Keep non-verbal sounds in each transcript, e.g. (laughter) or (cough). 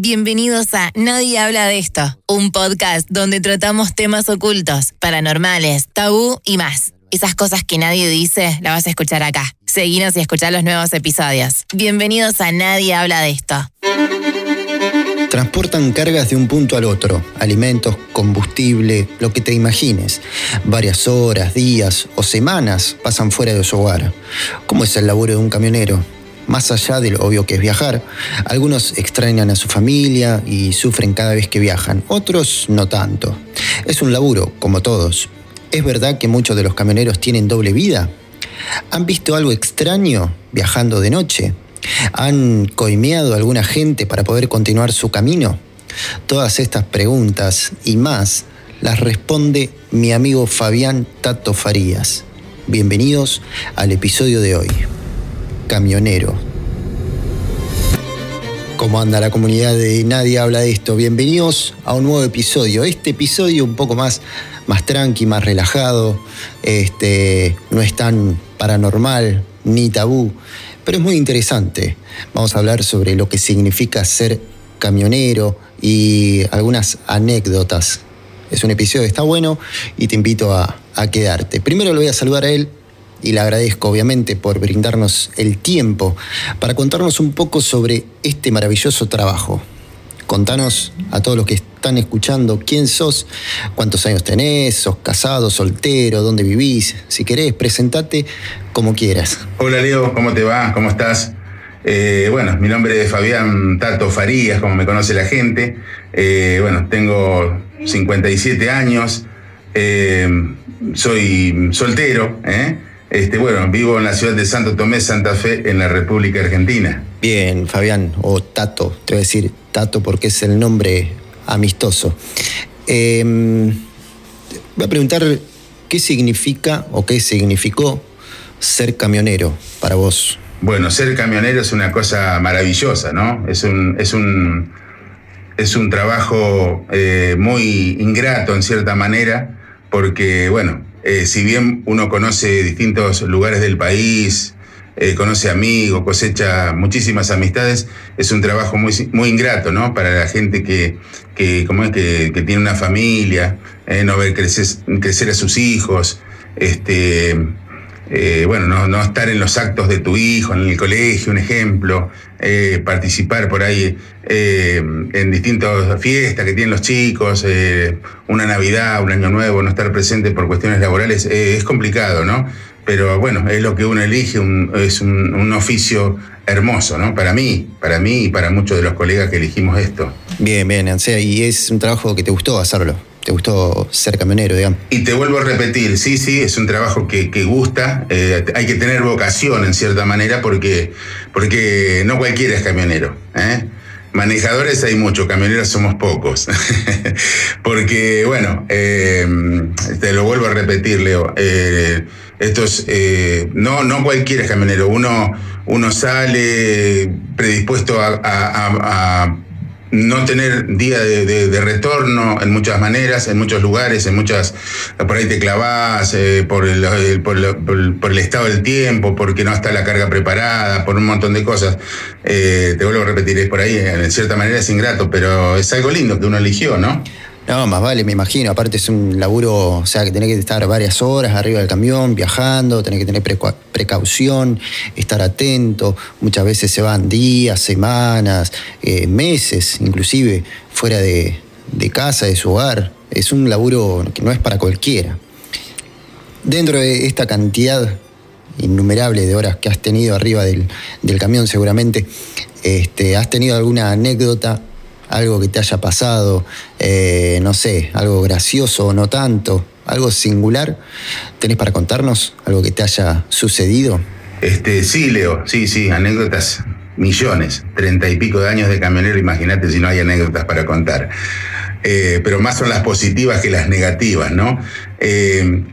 Bienvenidos a Nadie habla de esto, un podcast donde tratamos temas ocultos, paranormales, tabú y más. Esas cosas que nadie dice, las vas a escuchar acá. Seguinos y escuchar los nuevos episodios. Bienvenidos a Nadie habla de esto. Transportan cargas de un punto al otro, alimentos, combustible, lo que te imagines. Varias horas, días o semanas pasan fuera de su hogar. ¿Cómo es el laburo de un camionero? Más allá de lo obvio que es viajar. Algunos extrañan a su familia y sufren cada vez que viajan, otros no tanto. Es un laburo, como todos. ¿Es verdad que muchos de los camioneros tienen doble vida? ¿Han visto algo extraño viajando de noche? ¿Han coimeado a alguna gente para poder continuar su camino? Todas estas preguntas y más las responde mi amigo Fabián Tato Farías. Bienvenidos al episodio de hoy camionero. ¿Cómo anda la comunidad de Nadie habla de esto? Bienvenidos a un nuevo episodio. Este episodio un poco más, más tranqui, más relajado. Este, no es tan paranormal ni tabú, pero es muy interesante. Vamos a hablar sobre lo que significa ser camionero y algunas anécdotas. Es un episodio que está bueno y te invito a, quedarte. Primero lo voy a saludar a él, y le agradezco obviamente por brindarnos el tiempo para contarnos un poco sobre este maravilloso trabajo. Contanos a todos los que están escuchando quién sos, cuántos años tenés, sos casado, soltero, dónde vivís. Si querés, presentate como quieras. Hola Leo, ¿cómo te va? ¿Cómo estás? Eh, bueno, mi nombre es Fabián Tato Farías, como me conoce la gente. Eh, bueno, tengo 57 años, eh, soy soltero, ¿eh? Este, bueno, vivo en la ciudad de Santo Tomé, Santa Fe, en la República Argentina. Bien, Fabián, o Tato, te voy a decir Tato porque es el nombre amistoso. Em, voy a preguntar qué significa o qué significó ser camionero para vos. Bueno, ser camionero es una cosa maravillosa, ¿no? Es un, es un, es un trabajo eh, muy ingrato en cierta manera, porque, bueno, eh, si bien uno conoce distintos lugares del país, eh, conoce amigos, cosecha muchísimas amistades, es un trabajo muy, muy ingrato, ¿no? Para la gente que, que, como es, que, que tiene una familia, eh, no ver crecer, crecer a sus hijos, este, bueno, no, estar en los actos de tu hijo, en el colegio, un ejemplo, eh, participar por ahí eh, en distintas fiestas que tienen los chicos, una Navidad, un Año Nuevo, no estar presente por cuestiones laborales, es complicado, ¿no? Pero bueno, es lo que uno elige, es un, un, oficio hermoso, ¿no? Para mí, para mí y para muchos de los colegas que elegimos esto. Bien, bien, o sea, y es un trabajo que te gustó hacerlo te gustó ser camionero, digamos. Y te vuelvo a repetir, sí, sí, es un trabajo que, gusta, eh, hay que tener vocación en cierta manera porque, porque no cualquiera es camionero. ¿eh? Manejadores hay muchos, camioneros somos pocos. (laughs) porque, bueno, eh, te lo vuelvo a repetir, Leo. esto es, no, no cualquiera es camionero. Uno, uno sale predispuesto a no tener día de, retorno en muchas maneras, en muchos lugares, en muchas, por ahí te clavás, eh, por, el, por, el, estado del tiempo, porque no está la carga preparada, por un montón de cosas. Eh, te vuelvo a repetir, es por ahí, en cierta manera es ingrato, pero es algo lindo que uno eligió, ¿no? No, más vale, me imagino. Aparte es un laburo, o sea, que tenés que estar varias horas arriba del camión, viajando, tenés que tener precaución, estar atento. Muchas veces se van días, semanas, eh, meses, inclusive, fuera de, casa, de su hogar. Es un laburo que no es para cualquiera. Dentro de esta cantidad innumerable de horas que has tenido arriba del, camión, seguramente, este, ¿has tenido alguna anécdota algo que te haya pasado, eh, no sé, algo gracioso o no tanto, algo singular, ¿tenés para contarnos algo que te haya sucedido? Este, sí, Leo, sí, sí, anécdotas, millones, treinta y pico de años de camionero, imagínate si no hay anécdotas para contar. Eh, pero más son las positivas que las negativas, ¿no? Eh,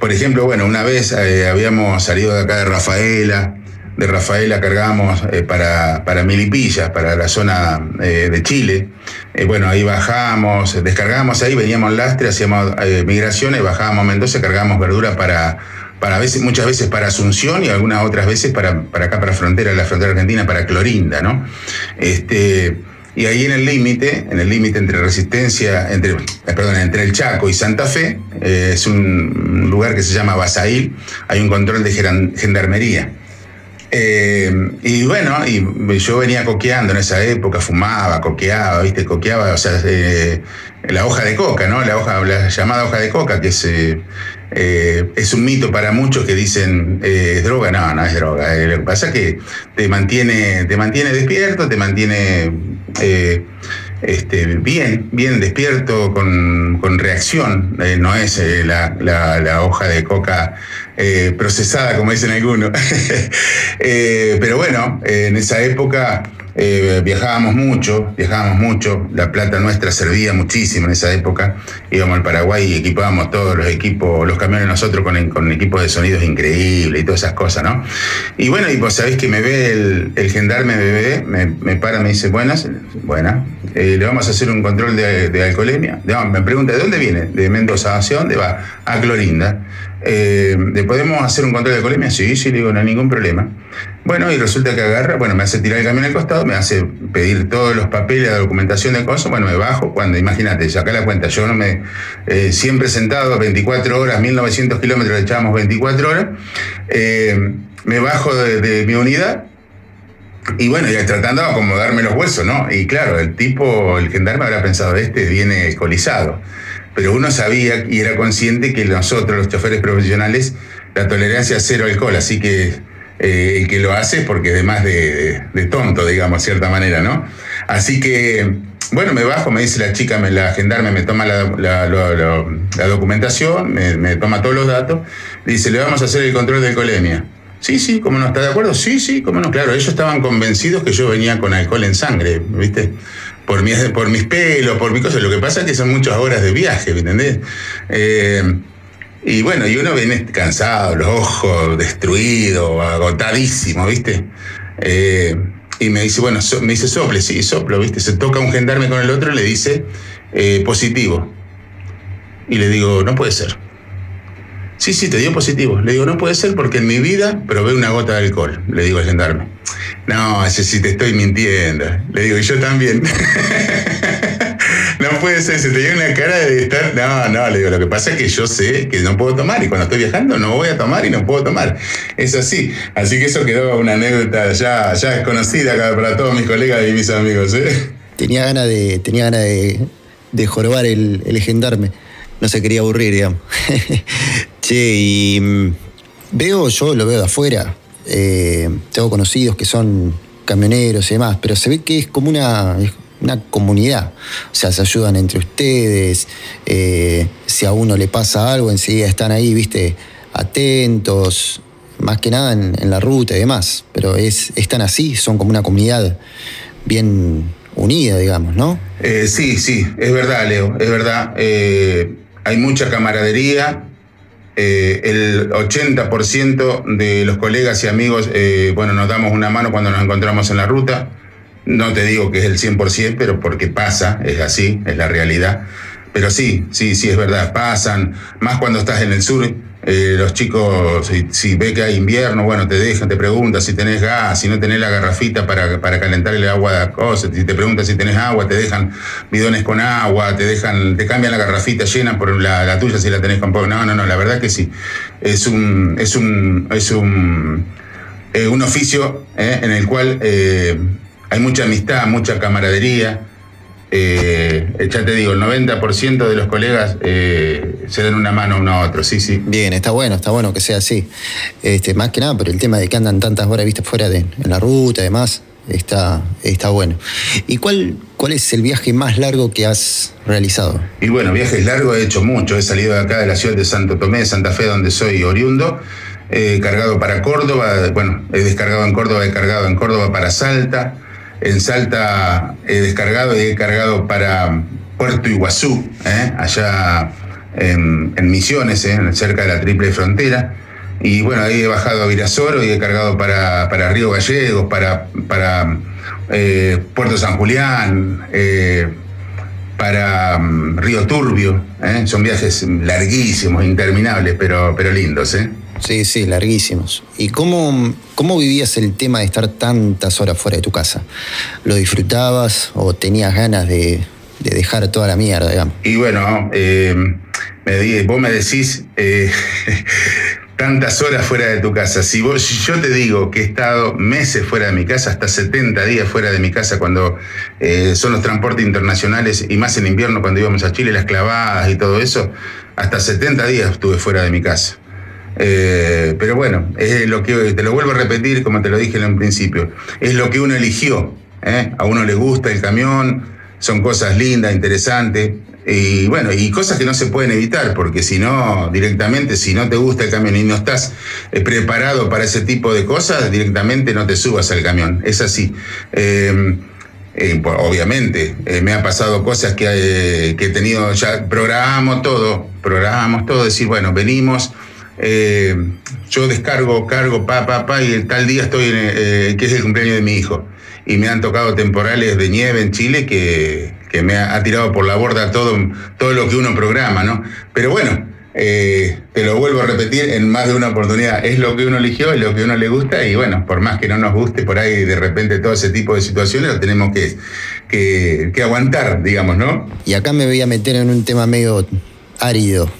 por ejemplo, bueno, una vez habíamos salido de acá de Rafaela, de Rafaela cargamos eh, para, para Milipillas, para la zona eh, de Chile. Eh, bueno, ahí bajamos, descargamos ahí, veníamos lastre, hacíamos migraciones, bajábamos a Mendoza, cargábamos verdura para, para muchas veces para Asunción y algunas otras veces para, para acá, para frontera, la frontera argentina, para Clorinda, ¿no? Este, y ahí en el límite, en el límite entre Resistencia, entre, perdón, entre el Chaco y Santa Fe, es un lugar que se llama Basail, hay un control de gendarmería. Eh, y bueno, y yo venía coqueando en esa época, fumaba, coqueaba, ¿viste? Coqueaba, o sea, la hoja de coca, ¿no? La, hoja, la llamada hoja de coca, que es, es un mito para muchos que dicen es droga. No, no es droga. lo que pasa es que te mantiene, te mantiene despierto, te mantiene eh, este, bien, bien despierto, con, reacción. Eh, no es eh, la, hoja de coca procesada, como dicen algunos. (laughs) pero bueno, en esa época eh, viajábamos mucho, viajábamos mucho, la plata nuestra servía muchísimo en esa época. Íbamos al Paraguay y equipábamos todos los equipos, los camiones nosotros con, con equipos de sonidos increíbles y todas esas cosas, ¿no? Y bueno, y vos sabés que me ve el, gendarme, me me, me para, me dice, buenas, buena, eh, le vamos a hacer un control de, alcoholemia. me pregunta, ¿de dónde viene? De Mendoza, ¿hacia dónde va? A Clorinda. Eh, ¿Le podemos hacer un control de alcoholemia? Sí, sí, le digo, no hay ningún problema. Bueno, y resulta que agarra, bueno, me hace tirar el camión al costado, me hace pedir todos los papeles, la documentación de cosas, bueno, me bajo, cuando, imagínate, saca la cuenta, yo no me, eh, siempre sentado, 24 horas, 1900 kilómetros, echábamos 24 horas, eh, me bajo de, mi unidad, y bueno, ya tratando de acomodarme los huesos, ¿no? Y claro, el tipo, el gendarme habrá pensado, este viene alcoholizado. Pero uno sabía y era consciente que nosotros, los choferes profesionales, la tolerancia a cero alcohol, así que eh, que lo hace porque además de, de, tonto, digamos, de cierta manera, ¿no? Así que, bueno, me bajo, me dice la chica, me, la gendarme me toma la, documentación, me, toma todos los datos, dice, le vamos a hacer el control de alcoholemia. Sí, sí, ¿cómo no está de acuerdo? Sí, sí, cómo no. Claro, ellos estaban convencidos que yo venía con alcohol en sangre, ¿viste? Por, mi, por mis pelos, por mi cosa. Lo que pasa es que son muchas horas de viaje, ¿me entendés? Eh, y bueno, y uno viene cansado, los ojos destruidos, agotadísimo, ¿viste? Eh, y me dice, bueno, me dice sople, sí, soplo, ¿viste? Se toca un gendarme con el otro y le dice eh, positivo. Y le digo, no puede ser. Sí, sí, te dio positivo. Le digo, no puede ser porque en mi vida probé una gota de alcohol, le digo al gendarme. No, ese sí te estoy mintiendo. Le digo, y yo también. (laughs) no puede ser, se te dio una cara de estar. No, no, le digo, lo que pasa es que yo sé que no puedo tomar y cuando estoy viajando no voy a tomar y no puedo tomar. Es así. Así que eso quedó una anécdota ya, ya desconocida para todos mis colegas y mis amigos. ¿eh? Tenía ganas de, tenía ganas de, de el, el gendarme. No se quería aburrir, digamos. (laughs) che, y mm, veo, yo lo veo de afuera. Eh, tengo conocidos que son camioneros y demás, pero se ve que es como una, una comunidad. O sea, se ayudan entre ustedes. Eh, si a uno le pasa algo, enseguida están ahí, viste, atentos. Más que nada en, la ruta y demás. Pero es, están así, son como una comunidad bien unida, digamos, ¿no? Eh, sí, sí, es verdad, Leo, es verdad. Eh, hay mucha camaradería. el 80% de los colegas y amigos, bueno, nos damos una mano cuando nos encontramos en la ruta. No te digo que es el 100%, pero porque pasa, es así, es la realidad. Pero sí, sí, sí, es verdad, pasan, más cuando estás en el sur, eh, los chicos, si, ve que hay invierno, bueno, te dejan, te preguntan si tenés gas, si no tenés la garrafita para, para calentar el agua de cosas, si te preguntan si tenés agua, te dejan bidones con agua, te dejan, te cambian la garrafita llena por la, tuya si la tenés con poco. No, no, no, la verdad que sí. Es un, es un, es un, eh, un oficio eh, en el cual hay mucha amistad, mucha camaradería. Eh, ya te digo, el 90% de los colegas eh, se dan una mano uno a otro, sí, sí. Bien, está bueno, está bueno que sea así. Este, más que nada por el tema de que andan tantas horas viste fuera de en la ruta y demás, está, está bueno. ¿Y cuál, cuál es el viaje más largo que has realizado? Y bueno, viajes largos he hecho mucho. He salido de acá de la ciudad de Santo Tomé, de Santa Fe, donde soy oriundo. He cargado para Córdoba, bueno, he descargado en Córdoba, he cargado en Córdoba para Salta en Salta he descargado y he cargado para Puerto Iguazú, ¿eh? allá en, Misiones, ¿eh? cerca de la triple frontera. Y bueno, ahí he bajado a Virasoro y he cargado para, para Río Gallegos, para, para eh, Puerto San Julián, para mm, Río Turbio. Son viajes larguísimos, interminables, pero, pero lindos. Sí, sí, larguísimos. ¿Y cómo, cómo vivías el tema de estar tantas horas fuera de tu casa? ¿Lo disfrutabas o tenías ganas de, dejar toda la mierda, digamos? Y bueno, eh, vos me decís eh, (laughs) tantas horas fuera de tu casa. Si, vos, si yo te digo que he estado meses fuera de mi casa, hasta 70 días fuera de mi casa, cuando eh, son los transportes internacionales y más en invierno cuando íbamos a Chile, las clavadas y todo eso, hasta 70 días estuve fuera de mi casa. Eh, pero bueno, es lo que te lo vuelvo a repetir como te lo dije en un principio. Es lo que uno eligió. ¿eh? A uno le gusta el camión, son cosas lindas, interesantes. Y bueno, y cosas que no se pueden evitar, porque si no, directamente, si no te gusta el camión y no estás eh, preparado para ese tipo de cosas, directamente no te subas al camión. Es así. Em, obviamente, me ha pasado cosas que, que, he tenido, ya programamos todo, programamos todo, decir, bueno, venimos, yo descargo, cargo, pa, pa, pa, y tal día estoy, en, que es el cumpleaños de mi hijo. Y me han tocado temporales de nieve en Chile que, que me ha, tirado por la borda todo, todo lo que uno programa, ¿no? Pero bueno, eh, te lo vuelvo a repetir en más de una oportunidad, es lo que uno eligió, es lo que uno le gusta y bueno, por más que no nos guste por ahí de repente todo ese tipo de situaciones, lo tenemos que, que, que aguantar, digamos, ¿no? Y acá me voy a meter en un tema medio árido.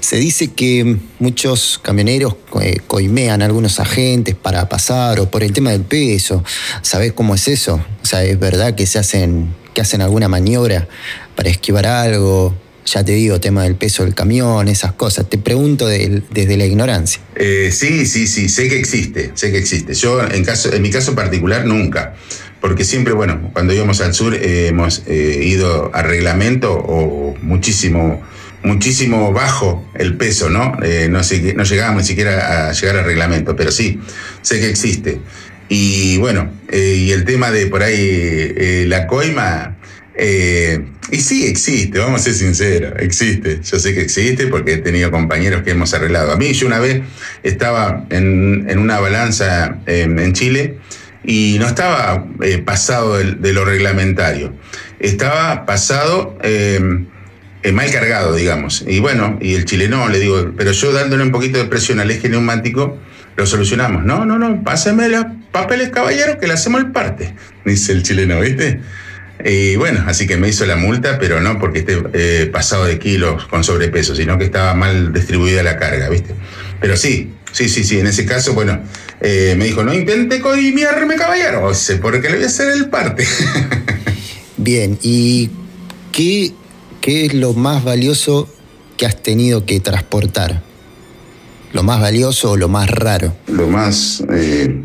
Se dice que muchos camioneros eh, coimean a algunos agentes para pasar o por el tema del peso. ¿Sabés cómo es eso? O sea, es verdad que se hacen que hacen alguna maniobra para esquivar algo. Ya te digo, tema del peso del camión, esas cosas. Te pregunto desde la ignorancia. Eh, sí, sí, sí, sé que existe, sé que existe. Yo, en, caso, en mi caso particular, nunca. Porque siempre, bueno, cuando íbamos al sur eh, hemos ido a reglamento o muchísimo, muchísimo bajo el peso, ¿no? no, sé, no llegábamos ni siquiera a llegar al reglamento, pero sí, sé que existe. Y bueno, eh, y el tema de por ahí eh, la coima, eh, y sí existe, vamos a ser sinceros, existe. Yo sé que existe porque he tenido compañeros que hemos arreglado. A mí yo una vez estaba en, una balanza en Chile y no estaba pasado de, lo reglamentario, estaba pasado mal cargado, digamos. Y bueno, y el chileno le digo, pero yo dándole un poquito de presión al eje neumático, lo solucionamos. No, no, no, páseme los papeles, caballero, que le hacemos el parte, (laughs) dice el chileno, ¿viste? Y bueno, así que me hizo la multa, pero no porque esté eh, pasado de kilos con sobrepeso, sino que estaba mal distribuida la carga, ¿viste? Pero sí, sí, sí, sí, en ese caso, bueno, eh, me dijo, no intente codimiarme, caballero, porque le voy a hacer el parte. (laughs) Bien, ¿y qué, qué es lo más valioso que has tenido que transportar? ¿Lo más valioso o lo más raro? Lo más eh,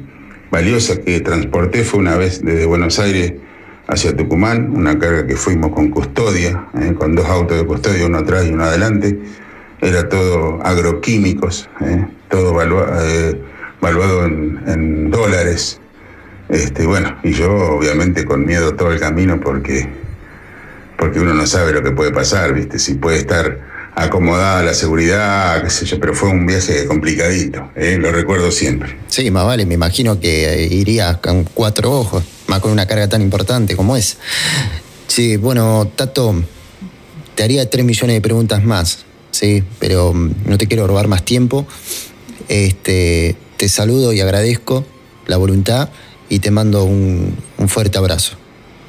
valioso que transporté fue una vez desde Buenos Aires hacia Tucumán, una carga que fuimos con custodia, eh, con dos autos de custodia, uno atrás y uno adelante. Era todo agroquímicos, eh, todo valuado en, dólares. Este, bueno, y yo obviamente con miedo todo el camino porque, porque uno no sabe lo que puede pasar, ¿viste? Si puede estar acomodada la seguridad, qué sé yo, pero fue un viaje complicadito, ¿eh? lo recuerdo siempre. Sí, más vale, me imagino que iría con cuatro ojos, más con una carga tan importante como es. Sí, bueno, Tato, te haría tres millones de preguntas más, sí, pero mm, no te quiero robar más tiempo. Este, te saludo y agradezco la voluntad y te mando un fuerte abrazo.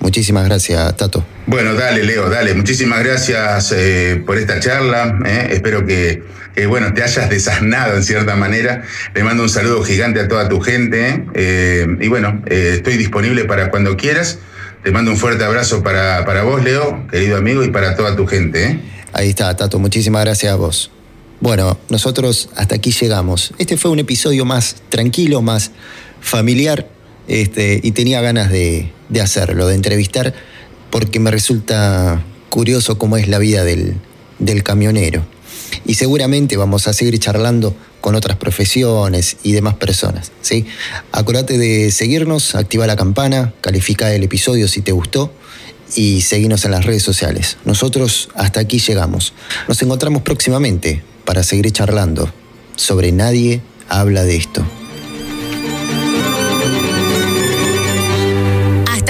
Muchísimas gracias, Tato. Bueno, dale, Leo, dale. Muchísimas gracias eh, por esta charla. Eh. Espero que, bueno, te hayas desasnado en cierta manera. Le mando un saludo gigante a toda tu gente. Eh. y bueno, estoy disponible para cuando quieras. Te mando un fuerte abrazo para, para vos, Leo, querido amigo, y para toda tu gente. Ahí está, Tato. Muchísimas gracias a vos. Bueno, nosotros hasta aquí llegamos. Este fue un episodio más tranquilo, más familiar este, y tenía ganas de, hacerlo, de entrevistar, porque me resulta curioso cómo es la vida del, camionero. Y seguramente vamos a seguir charlando con otras profesiones y demás personas. ¿sí? Acordate de seguirnos, activa la campana, califica el episodio si te gustó y seguinos en las redes sociales. Nosotros hasta aquí llegamos. Nos encontramos próximamente para seguir charlando sobre Nadie habla de esto.